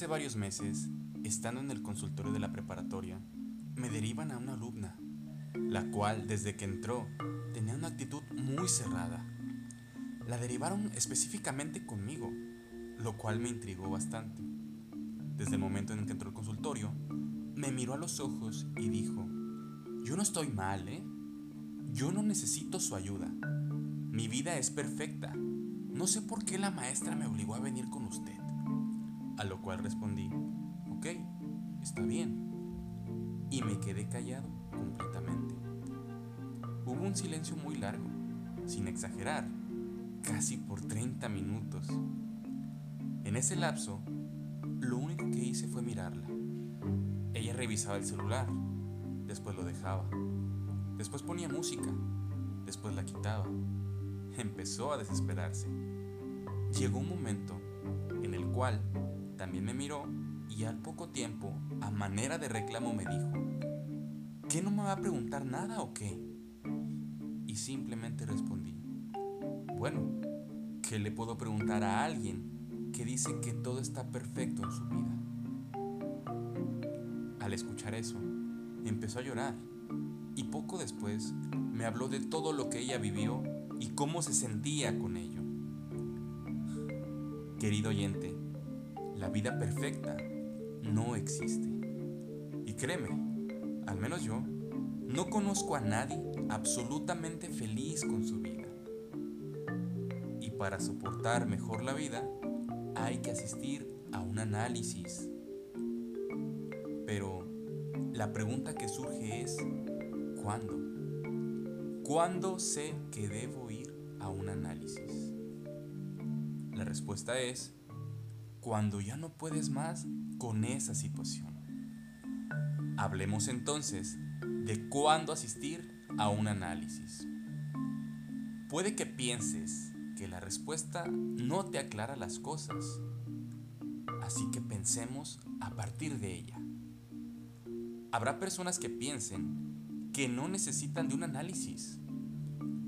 Hace varios meses, estando en el consultorio de la preparatoria, me derivan a una alumna, la cual desde que entró tenía una actitud muy cerrada. La derivaron específicamente conmigo, lo cual me intrigó bastante. Desde el momento en que entró al consultorio, me miró a los ojos y dijo, yo no estoy mal, ¿eh? Yo no necesito su ayuda. Mi vida es perfecta. No sé por qué la maestra me obligó a venir con usted. A lo cual respondí, ok, está bien. Y me quedé callado completamente. Hubo un silencio muy largo, sin exagerar, casi por 30 minutos. En ese lapso, lo único que hice fue mirarla. Ella revisaba el celular, después lo dejaba, después ponía música, después la quitaba. Empezó a desesperarse. Llegó un momento en el cual también me miró y al poco tiempo, a manera de reclamo, me dijo, ¿qué no me va a preguntar nada o qué? Y simplemente respondí, bueno, ¿qué le puedo preguntar a alguien que dice que todo está perfecto en su vida? Al escuchar eso, empezó a llorar y poco después me habló de todo lo que ella vivió y cómo se sentía con ello. Querido oyente, la vida perfecta no existe. Y créeme, al menos yo, no conozco a nadie absolutamente feliz con su vida. Y para soportar mejor la vida, hay que asistir a un análisis. Pero la pregunta que surge es, ¿cuándo? ¿Cuándo sé que debo ir a un análisis? La respuesta es, cuando ya no puedes más con esa situación. Hablemos entonces de cuándo asistir a un análisis. Puede que pienses que la respuesta no te aclara las cosas, así que pensemos a partir de ella. Habrá personas que piensen que no necesitan de un análisis,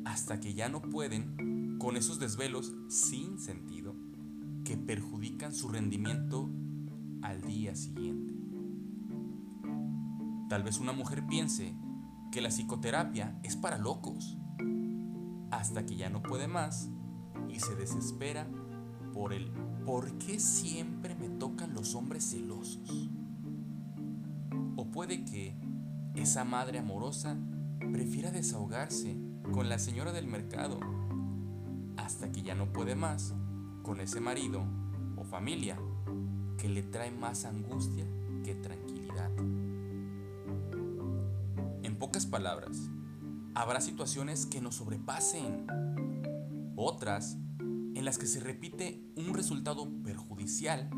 hasta que ya no pueden con esos desvelos sin sentido que perjudican su rendimiento al día siguiente. Tal vez una mujer piense que la psicoterapia es para locos, hasta que ya no puede más y se desespera por el ¿por qué siempre me tocan los hombres celosos? O puede que esa madre amorosa prefiera desahogarse con la señora del mercado hasta que ya no puede más con ese marido o familia que le trae más angustia que tranquilidad. En pocas palabras, habrá situaciones que nos sobrepasen, otras en las que se repite un resultado perjudicial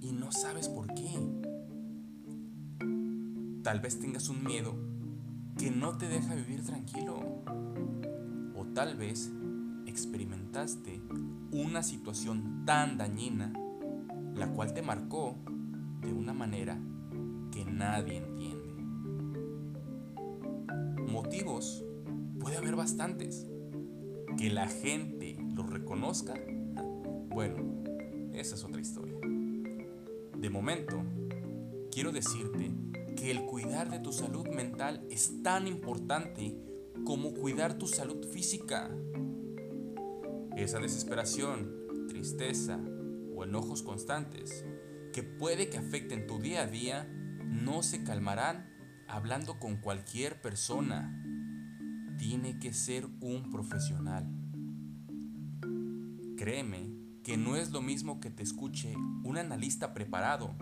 y no sabes por qué. Tal vez tengas un miedo que no te deja vivir tranquilo. O tal vez experimentaste una situación tan dañina, la cual te marcó de una manera que nadie entiende. Motivos puede haber bastantes. Que la gente los reconozca, bueno, esa es otra historia. De momento, quiero decirte que el cuidar de tu salud mental es tan importante como cuidar tu salud física. Esa desesperación, tristeza o enojos constantes que puede que afecten tu día a día no se calmarán hablando con cualquier persona. Tiene que ser un profesional. Créeme que no es lo mismo que te escuche un analista preparado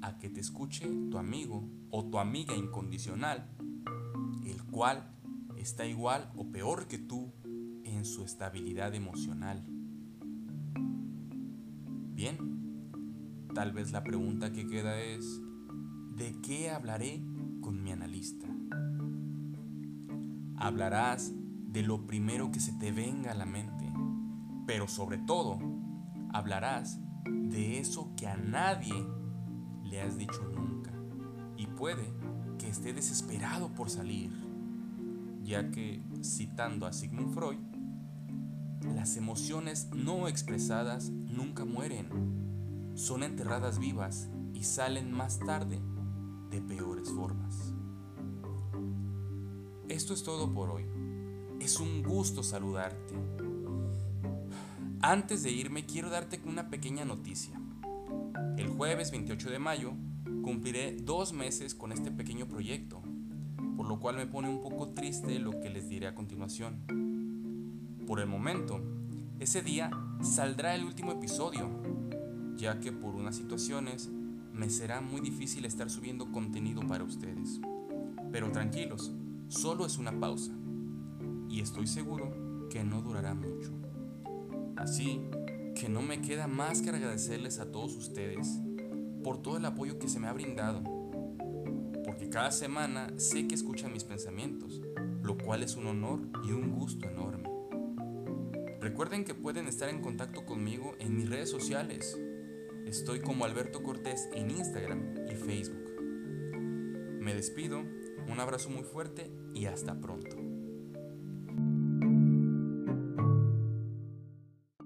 a que te escuche tu amigo o tu amiga incondicional, el cual está igual o peor que tú en su estabilidad emocional. Bien, tal vez la pregunta que queda es, ¿de qué hablaré con mi analista? Hablarás de lo primero que se te venga a la mente, pero sobre todo, hablarás de eso que a nadie le has dicho nunca y puede que esté desesperado por salir, ya que, citando a Sigmund Freud, las emociones no expresadas nunca mueren, son enterradas vivas y salen más tarde de peores formas. Esto es todo por hoy. Es un gusto saludarte. Antes de irme quiero darte una pequeña noticia. El jueves 28 de mayo cumpliré dos meses con este pequeño proyecto, por lo cual me pone un poco triste lo que les diré a continuación. Por el momento, ese día saldrá el último episodio, ya que por unas situaciones me será muy difícil estar subiendo contenido para ustedes. Pero tranquilos, solo es una pausa, y estoy seguro que no durará mucho. Así que no me queda más que agradecerles a todos ustedes por todo el apoyo que se me ha brindado, porque cada semana sé que escuchan mis pensamientos, lo cual es un honor y un gusto enorme. Recuerden que pueden estar en contacto conmigo en mis redes sociales. Estoy como Alberto Cortés en Instagram y Facebook. Me despido, un abrazo muy fuerte y hasta pronto.